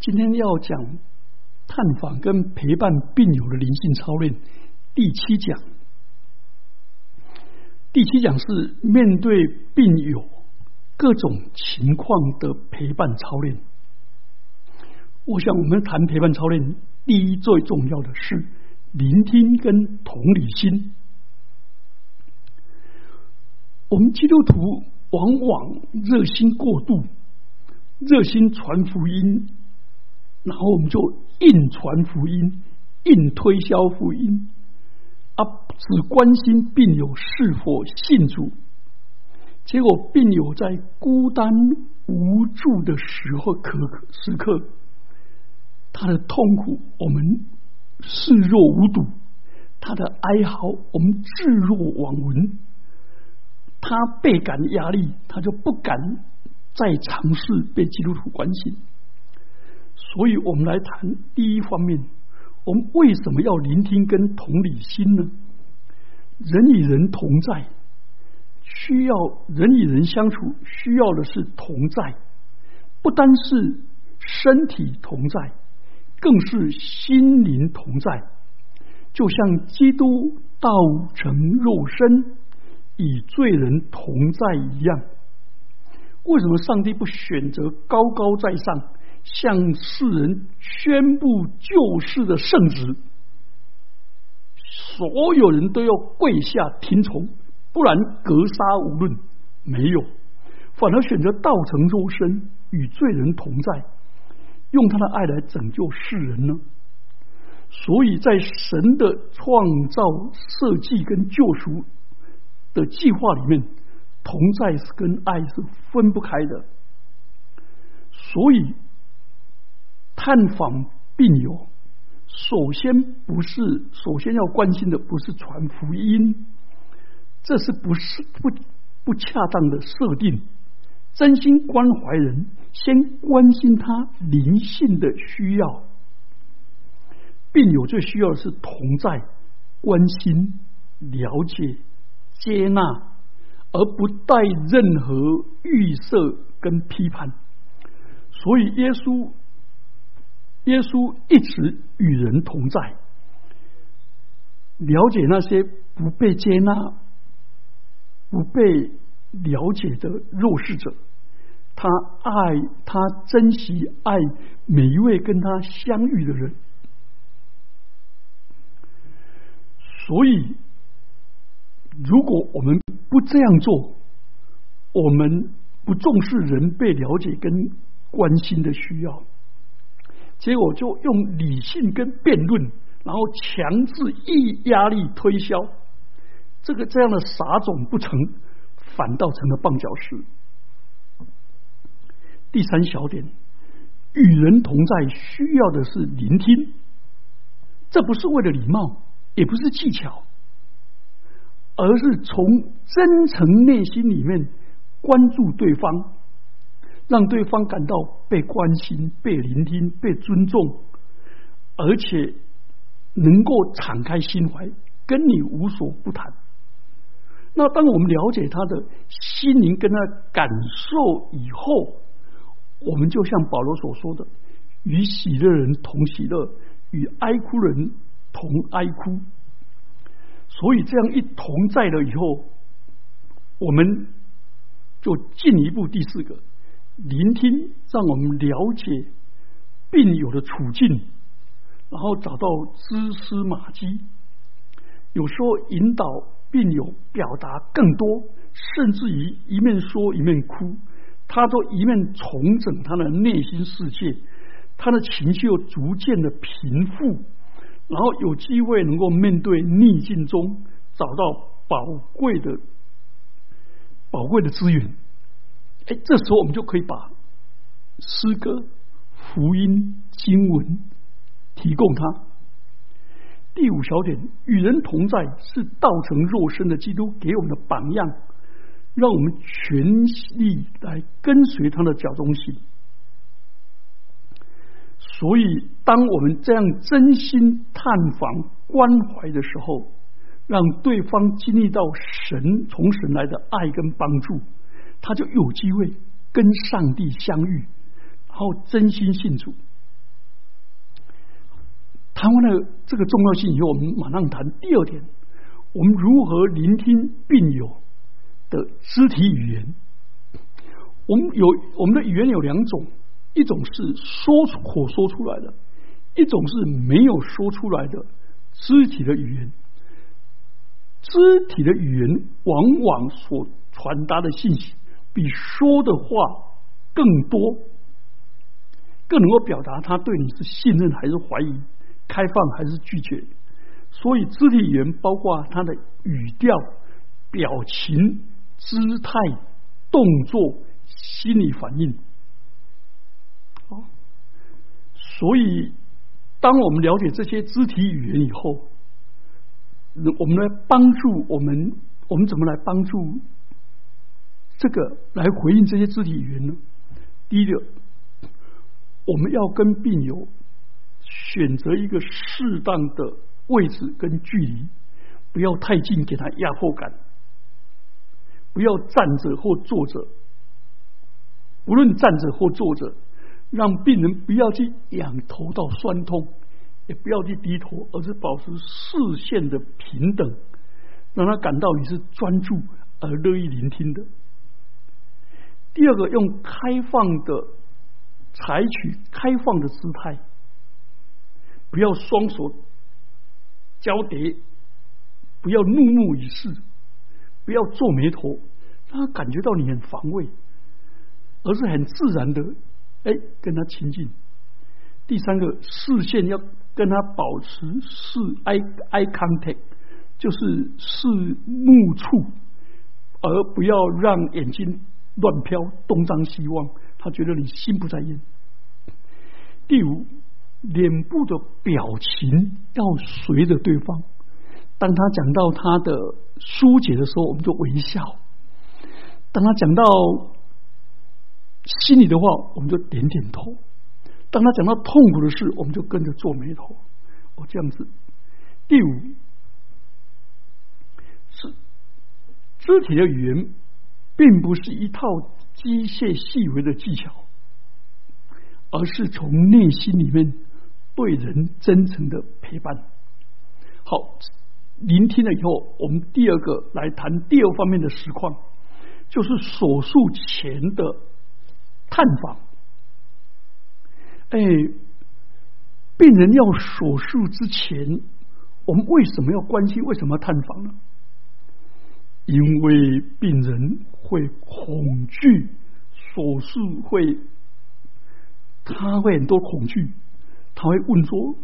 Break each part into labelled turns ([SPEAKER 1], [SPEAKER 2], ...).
[SPEAKER 1] 今天要讲探访跟陪伴病友的灵性操练第七讲。第七讲是面对病友各种情况的陪伴操练。我想，我们谈陪伴操练，第一最重要的是聆听跟同理心。我们基督徒往往热心过度，热心传福音。然后我们就硬传福音，硬推销福音，啊，只关心病友是否信主。结果病友在孤单无助的时候，可时刻，他的痛苦我们视若无睹，他的哀嚎我们置若罔闻。他倍感压力，他就不敢再尝试被基督徒关心。所以我们来谈第一方面，我们为什么要聆听跟同理心呢？人与人同在，需要人与人相处，需要的是同在，不单是身体同在，更是心灵同在。就像基督道成肉身，与罪人同在一样。为什么上帝不选择高高在上？向世人宣布救世的圣旨，所有人都要跪下听从，不然格杀无论。没有，反而选择道成肉身，与罪人同在，用他的爱来拯救世人呢？所以在神的创造、设计跟救赎的计划里面，同在是跟爱是分不开的。所以。探访病友，首先不是首先要关心的不是传福音，这是不是不不恰当的设定？真心关怀人，先关心他灵性的需要。病友最需要的是同在、关心、了解、接纳，而不带任何预设跟批判。所以耶稣。耶稣一直与人同在，了解那些不被接纳、不被了解的弱势者，他爱他珍惜爱每一位跟他相遇的人。所以，如果我们不这样做，我们不重视人被了解跟关心的需要。结果就用理性跟辩论，然后强制意压力推销，这个这样的撒种不成，反倒成了绊脚石。第三小点，与人同在需要的是聆听，这不是为了礼貌，也不是技巧，而是从真诚内心里面关注对方。让对方感到被关心、被聆听、被尊重，而且能够敞开心怀，跟你无所不谈。那当我们了解他的心灵跟他感受以后，我们就像保罗所说的：“与喜乐人同喜乐，与哀哭人同哀哭。”所以这样一同在了以后，我们就进一步第四个。聆听，让我们了解病友的处境，然后找到蛛丝马迹。有时候引导病友表达更多，甚至于一面说一面哭，他都一面重整他的内心世界，他的情绪又逐渐的平复，然后有机会能够面对逆境中找到宝贵的宝贵的资源。哎，这时候我们就可以把诗歌、福音、经文提供他。第五小点，与人同在是道成肉身的基督给我们的榜样，让我们全力来跟随他的脚中行。所以，当我们这样真心探访、关怀的时候，让对方经历到神从神来的爱跟帮助。他就有机会跟上帝相遇，然后真心信主，谈完了这个重要性以后，我们马上谈第二点：我们如何聆听病友的肢体语言？我们有我们的语言有两种，一种是说出口说出来的，一种是没有说出来的肢体的语言。肢体的语言往往所传达的信息比说的话更多，更能够表达他对你是信任还是怀疑。开放还是拒绝？所以肢体语言包括他的语调、表情、姿态、动作、心理反应。好，所以当我们了解这些肢体语言以后，我们来帮助我们，我们怎么来帮助这个来回应这些肢体语言呢？第一个，我们要跟病友。选择一个适当的位置跟距离，不要太近，给他压迫感；不要站着或坐着，无论站着或坐着，让病人不要去仰头到酸痛，也不要去低头，而是保持视线的平等，让他感到你是专注而乐意聆听的。第二个，用开放的，采取开放的姿态。不要双手交叠，不要怒目以视，不要皱眉头，让他感觉到你很防卫，而是很自然的哎跟他亲近。第三个视线要跟他保持视 eye eye contact，就是视目触，而不要让眼睛乱飘东张西望，他觉得你心不在焉。第五。脸部的表情要随着对方。当他讲到他的疏解的时候，我们就微笑；当他讲到心里的话，我们就点点头；当他讲到痛苦的事，我们就跟着皱眉头。哦，这样子。第五是肢体的语言，并不是一套机械细微的技巧，而是从内心里面。对人真诚的陪伴。好，聆听了以后，我们第二个来谈第二方面的实况，就是手术前的探访。哎，病人要手术之前，我们为什么要关心？为什么要探访呢？因为病人会恐惧手术，会他会很多恐惧。他会问说：“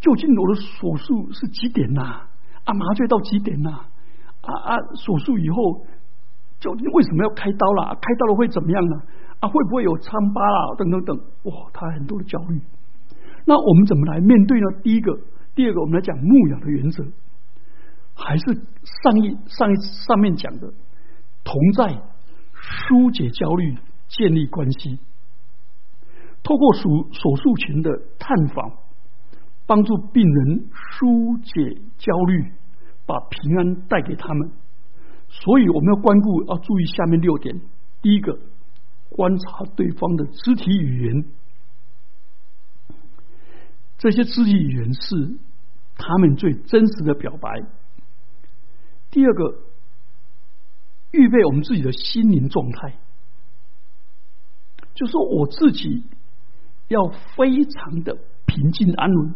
[SPEAKER 1] 究竟我的手术是几点呐？啊，麻醉到几点呐？啊啊，手术以后究竟为什么要开刀啦？开刀了会怎么样呢？啊，会不会有疮疤啦？等等等，哇，他很多的焦虑。那我们怎么来面对呢？第一个，第二个，我们来讲牧养的原则，还是上一上一上面讲的同在，疏解焦虑，建立关系。”透过手手术前的探访，帮助病人疏解焦虑，把平安带给他们。所以我们要关顾，要注意下面六点：第一个，观察对方的肢体语言，这些肢体语言是他们最真实的表白；第二个，预备我们自己的心灵状态，就说我自己。要非常的平静安稳，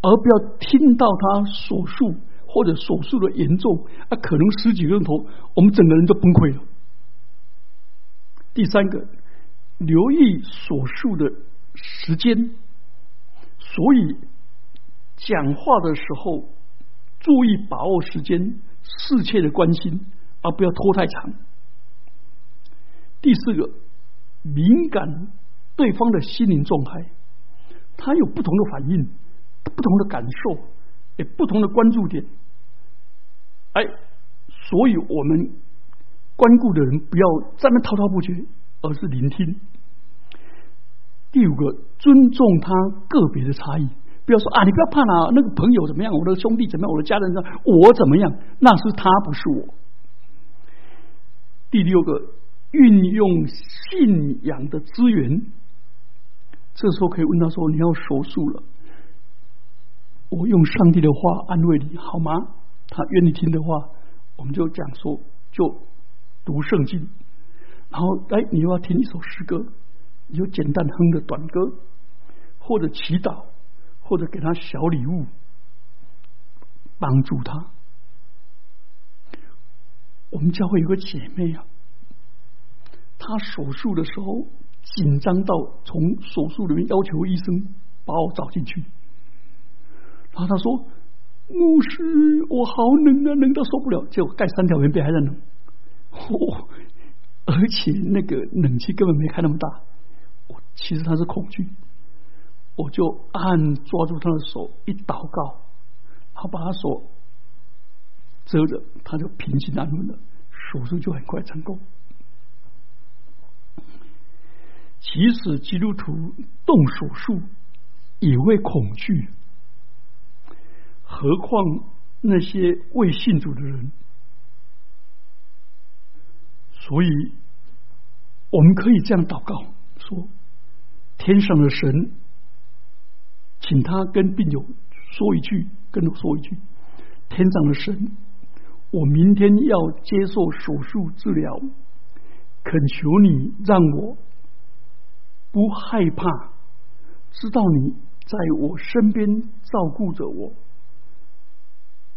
[SPEAKER 1] 而不要听到他所述或者所述的严重，啊，可能十几个人头，我们整个人就崩溃了。第三个，留意所述的时间，所以讲话的时候注意把握时间，适切的关心，而不要拖太长。第四个，敏感。对方的心灵状态，他有不同的反应，不同的感受，也不同的关注点。哎，所以我们关顾的人不要在那滔滔不绝，而是聆听。第五个，尊重他个别的差异，不要说啊，你不要怕啦，那个朋友怎么样，我的兄弟怎么样，我的家人怎么样，我怎么样，那是他，不是我。第六个，运用信仰的资源。这时候可以问他说：“你要手术了，我用上帝的话安慰你，好吗？他愿意听的话，我们就讲说，就读圣经，然后哎，你又要听一首诗歌，你就简单哼个短歌，或者祈祷，或者给他小礼物，帮助他。我们教会有个姐妹啊，她手术的时候紧张到从手术里面要求医生把我找进去。然后她说：“牧师，我好冷啊，冷到受不了。”结果盖三条棉被还在冷，哦！而且那个冷气根本没开那么大。我其实他是恐惧，我就按抓住他的手一祷告，然后把他手遮着，他就平静安稳了，手术就很快成功。即使基督徒动手术也会恐惧。何况那些未信主的人，所以我们可以这样祷告说：“天上的神，请他跟病友说一句，跟我说一句，天上的神，我明天要接受手术治疗，恳求你让我不害怕，知道你在我身边照顾着我。”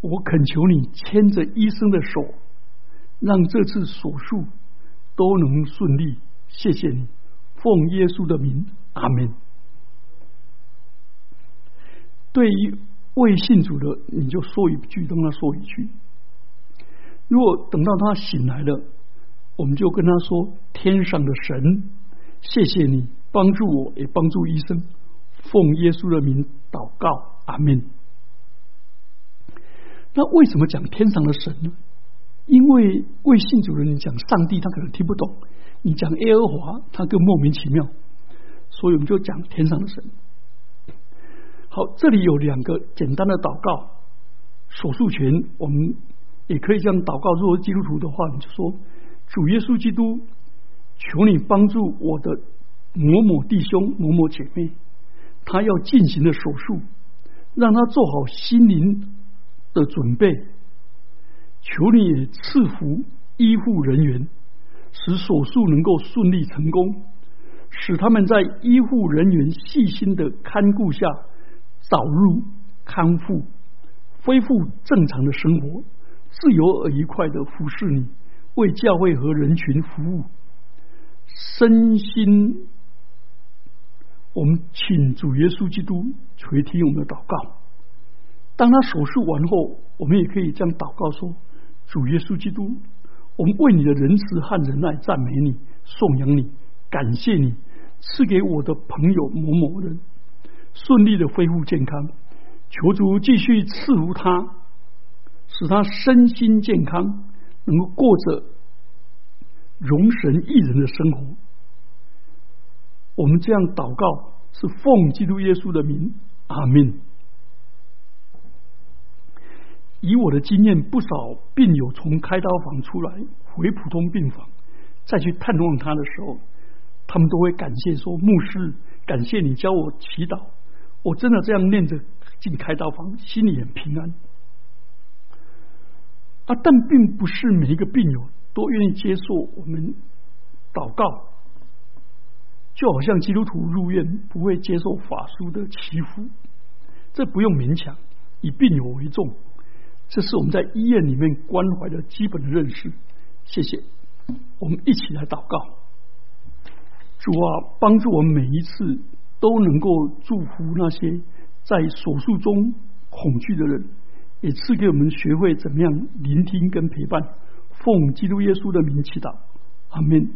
[SPEAKER 1] 我恳求你牵着医生的手，让这次手术都能顺利。谢谢你，奉耶稣的名，阿门。对于未信主的，你就说一句，跟他说一句。如果等到他醒来了，我们就跟他说：“天上的神，谢谢你帮助我，也帮助医生。奉耶稣的名祷告，阿门。”那为什么讲天上的神呢？因为为信主的人讲上帝，他可能听不懂；你讲耶和华，他更莫名其妙。所以我们就讲天上的神。好，这里有两个简单的祷告，手术群我们也可以这样祷告。如果基督徒的话，你就说：主耶稣基督，求你帮助我的某某弟兄、某某姐妹，他要进行的手术，让他做好心灵。的准备，求你赐福医护人员，使手术能够顺利成功，使他们在医护人员细心的看顾下早日康复，恢复正常的生活，自由而愉快的服侍你，为教会和人群服务，身心。我们请主耶稣基督垂听我们的祷告。当他手术完后，我们也可以这样祷告说：“主耶稣基督，我们为你的仁慈和仁爱赞美你、颂扬你、感谢你，赐给我的朋友某某人顺利的恢复健康。求主继续赐福他，使他身心健康，能够过着容神益人的生活。”我们这样祷告是奉基督耶稣的名，阿门。以我的经验，不少病友从开刀房出来回普通病房，再去探望他的时候，他们都会感谢说：“牧师，感谢你教我祈祷，我真的这样念着进开刀房，心里很平安。”但并不是每一个病友都愿意接受我们祷告，就好像基督徒入院不会接受法术的祈福，这不用勉强，以病友为重。这是我们在医院里面关怀的基本认识。谢谢，我们一起来祷告。主啊，帮助我们每一次都能够祝福那些在手术中恐惧的人，也赐给我们学会怎么样聆听跟陪伴。奉基督耶稣的名祈祷，阿门。